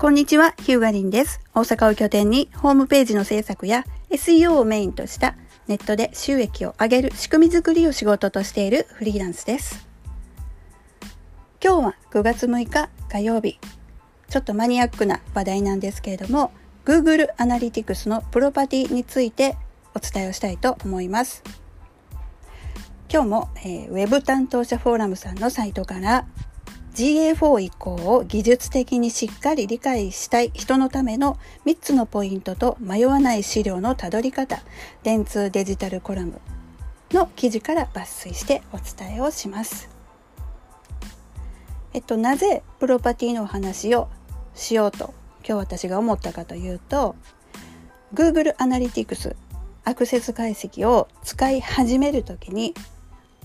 こんにちは、ヒューガリンです。大阪を拠点にホームページの制作や SEO をメインとしたネットで収益を上げる仕組み作りを仕事としているフリーランスです。今日は9月6日火曜日。ちょっとマニアックな話題なんですけれども、Google Analytics のプロパティについてお伝えをしたいと思います。今日も、えー、ウェブ担当者フォーラムさんのサイトから GA4 移行を技術的にしっかり理解したい人のための3つのポイントと迷わない資料のたどり方電通デジタルコラムの記事から抜粋してお伝えをします。えっと、なぜプロパティのお話をしようと今日私が思ったかというと Google Analytics アクセス解析を使い始める時に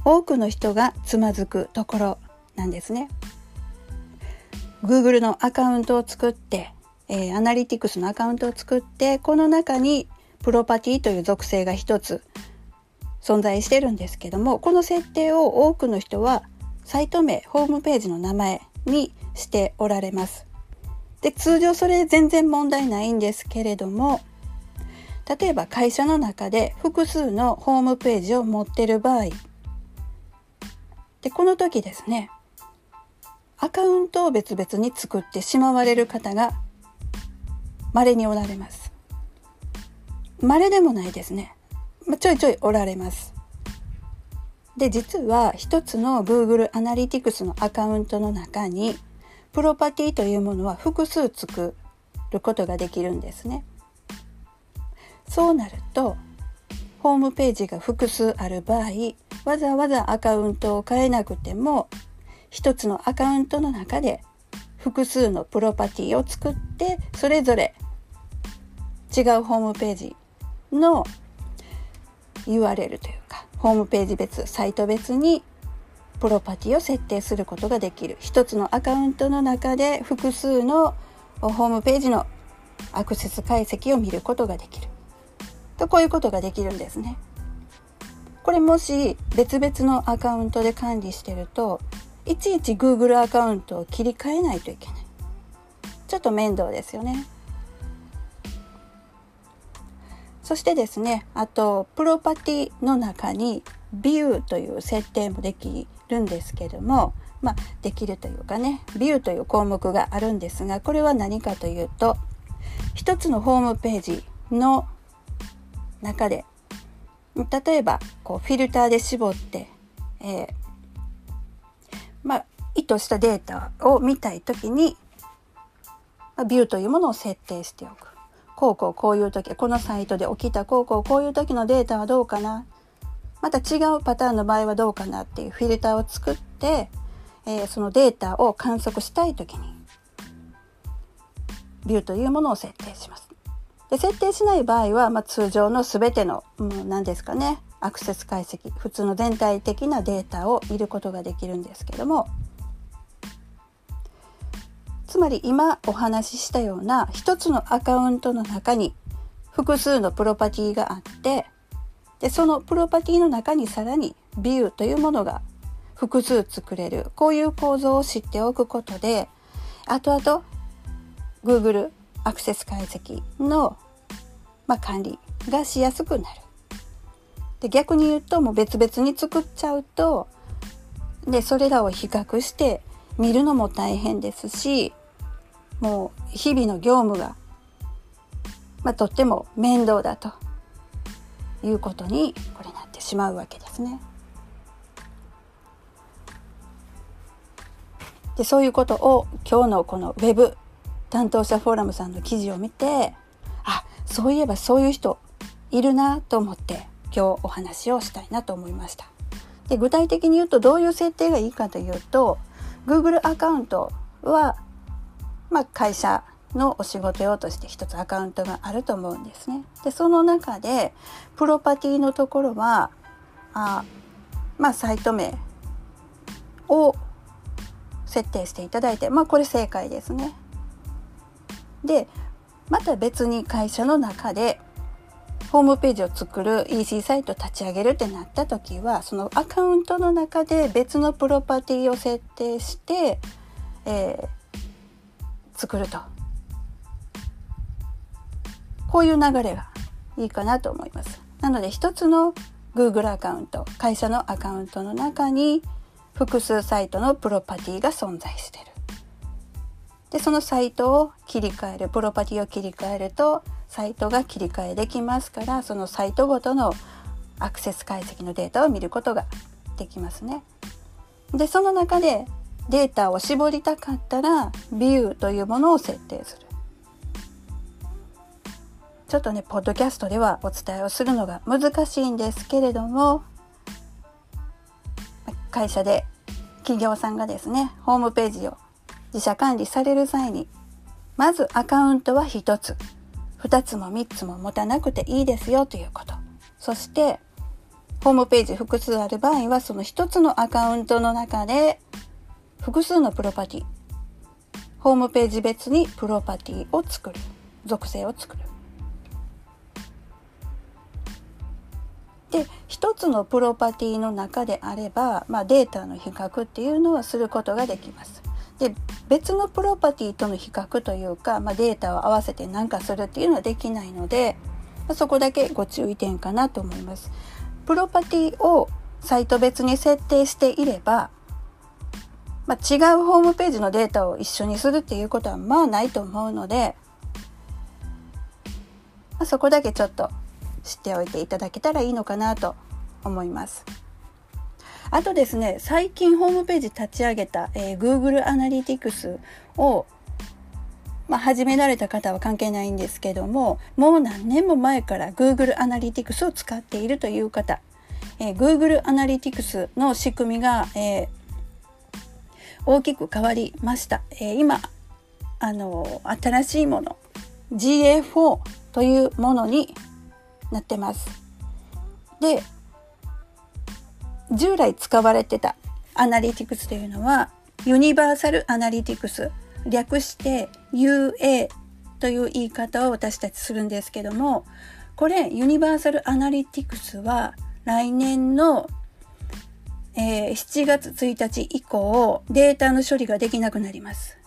多くの人がつまずくところなんですね。Google のアカウントを作って、えー、アナリティクスのアカウントを作ってこの中にプロパティという属性が一つ存在してるんですけどもこの設定を多くの人はサイト名ホームページの名前にしておられます。で通常それ全然問題ないんですけれども例えば会社の中で複数のホームページを持ってる場合でこの時ですねアカウントを別々に作ってしまわれる方が稀におられます。稀でもないですね。まちょいちょいおられます。で、実は一つの Google Analytics のアカウントの中にプロパティというものは複数作ることができるんですね。そうなるとホームページが複数ある場合わざわざアカウントを変えなくても一つのアカウントの中で複数のプロパティを作ってそれぞれ違うホームページの URL というかホームページ別サイト別にプロパティを設定することができる一つのアカウントの中で複数のホームページのアクセス解析を見ることができるとこういうことができるんですね。これもし別々のアカウントで管理してるといちいち Google アカウントを切り替えないといけない。ちょっと面倒ですよね。そしてですねあとプロパティの中にビューという設定もできるんですけどもまあできるというかねビューという項目があるんですがこれは何かというと一つのホームページの中で例えばこうフィルターで絞って、えー、まあ、意図したデータを見たい時に、まあ、ビューというものを設定しておく。こうこうこういう時、このサイトで起きたこうこうこういう時のデータはどうかな。また違うパターンの場合はどうかなっていうフィルターを作って、えー、そのデータを観測したい時に、ビューというものを設定します。で設定しない場合は、まあ、通常の全ての、もう何ですかね、アクセス解析普通の全体的なデータを見ることができるんですけどもつまり今お話ししたような一つのアカウントの中に複数のプロパティがあってでそのプロパティの中にさらにビューというものが複数作れる。こういう構造を知っておくことで後々 Google アクセス解析の、まあ、管理がしやすくなる。で逆に言うともう別々に作っちゃうとでそれらを比較して見るのも大変ですしもう日々の業務が、まあ、とっても面倒だということにこれなってしまうわけですね。でそういうことを今日のこのウェブ担当者フォーラムさんの記事を見てあそういえばそういう人いるなと思って今日お話をしたいなと思いました。で具体的に言うとどういう設定がいいかというと Google アカウントは、まあ、会社のお仕事用として一つアカウントがあると思うんですね。でその中でプロパティのところはあまあサイト名を設定していただいてまあこれ正解ですね。でまた別に会社の中でホームページを作る EC サイト立ち上げるってなった時はそのアカウントの中で別のプロパティを設定して、えー、作るとこういう流れがいいかなと思います。なので一つの Google アカウント会社のアカウントの中に複数サイトのプロパティが存在してる。でそのサイトを切り替えるプロパティを切り替えるとサイトが切り替えできますからそのサイトごとのアクセス解析のデータを見ることができますね。でその中でデータを絞りたかったらビューというものを設定する。ちょっとねポッドキャストではお伝えをするのが難しいんですけれども会社で企業さんがですねホームページを自社管理される際にまずアカウントは1つ2つも3つも持たなくていいですよということ。そしてホームページ複数ある場合はその1つのアカウントの中で複数のプロパティ。ホームページ別にプロパティを作る。属性を作る。で一つのプロパティの中であれば、まあ、データの比較っていうのはすることができます。で別のプロパティとの比較というか、まあ、データを合わせて何かするっていうのはできないので、まあ、そこだけご注意点かなと思います。プロパティをサイト別に設定していれば、まあ、違うホームページのデータを一緒にするっていうことはまあないと思うので、まあ、そこだけちょっと知っておいていただけたらいいのかなと思います。あとですね、最近ホームページ立ち上げた、えー、Google アナリティクスを、まあ、始められた方は関係ないんですけども、もう何年も前から Google アナリティクスを使っているという方、えー、Google アナリティクスの仕組みが、えー、大きく変わりました。えー、今、あの、新しいもの、GA4 というものになってます。で従来使われてたアナリティクスというのはユニバーサルアナリティクス略して UA という言い方を私たちするんですけどもこれユニバーサルアナリティクスは来年の、えー、7月1日以降データの処理ができなくなります。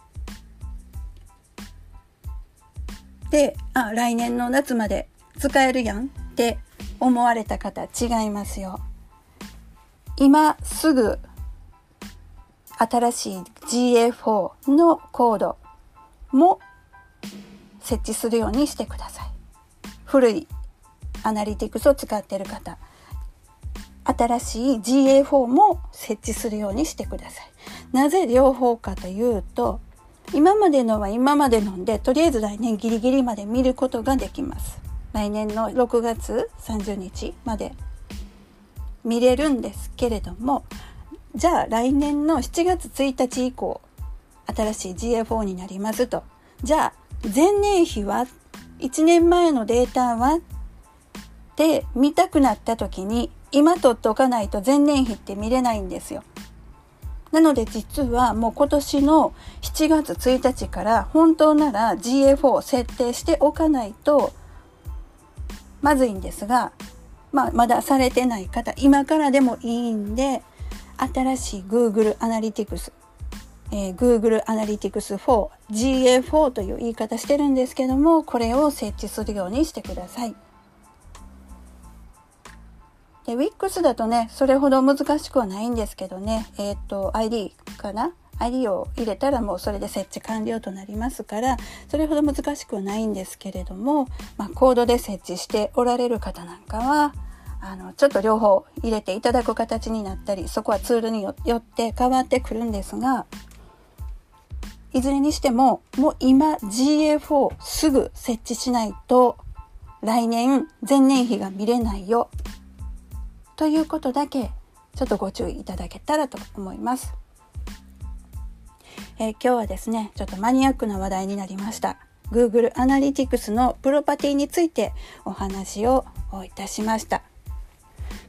であ来年の夏まで使えるやんって思われた方違いますよ。今すぐ新しい GA4 のコードも設置するようにしてください。古いアナリティクスを使っている方、新しい GA4 も設置するようにしてください。なぜ両方かというと、今までのは今までので、とりあえず来年ギリギリまで見ることができます。来年の6月30日まで見れるんですけれどもじゃあ来年の7月1日以降新しい GA4 になりますとじゃあ前年比は1年前のデータはって見たくなった時に今取っておかないと前年比って見れないんですよ。なので実はもう今年の7月1日から本当なら GA4 を設定しておかないとまずいんですが、まあ、まだされてない方、今からでもいいんで、新しい Google Analytics、えー、Google Analytics 4、GA4 という言い方してるんですけども、これを設置するようにしてください。で、Wix だとね、それほど難しくはないんですけどね、えっ、ー、と、ID かな？ID を入れたらもうそれで設置完了となりますからそれほど難しくはないんですけれども、まあ、コードで設置しておられる方なんかはあのちょっと両方入れていただく形になったりそこはツールによって変わってくるんですがいずれにしてももう今 GA4 すぐ設置しないと来年前年比が見れないよということだけちょっとご注意いただけたらと思います。えー、今日はですね、ちょっとマニアックな話題になりました。Google Analytics のプロパティについてお話をいたしました。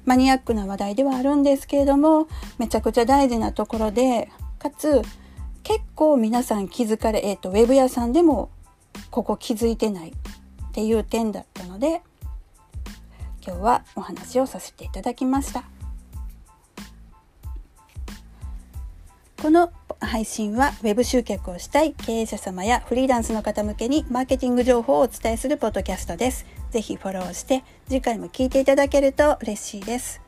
マニアックな話題ではあるんですけれども、めちゃくちゃ大事なところで、かつ結構皆さん気づかれ、えっ、ー、と、ウェブ屋さんでもここ気づいてないっていう点だったので、今日はお話をさせていただきました。この配信は Web 集客をしたい経営者様やフリーランスの方向けにマーケティング情報をお伝えするポッドキャストです。ぜひフォローして次回も聞いていただけると嬉しいです。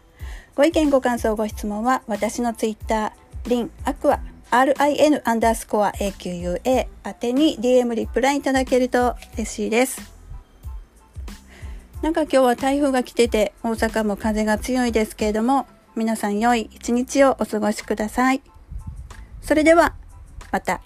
ご意見ご感想ご質問は私の Twitter リンアクア RIN アンダースコア AQUA 宛てに DM リプライいただけると嬉しいです。なんか今日は台風が来てて大阪も風が強いですけれども皆さん良い一日をお過ごしください。それではまた。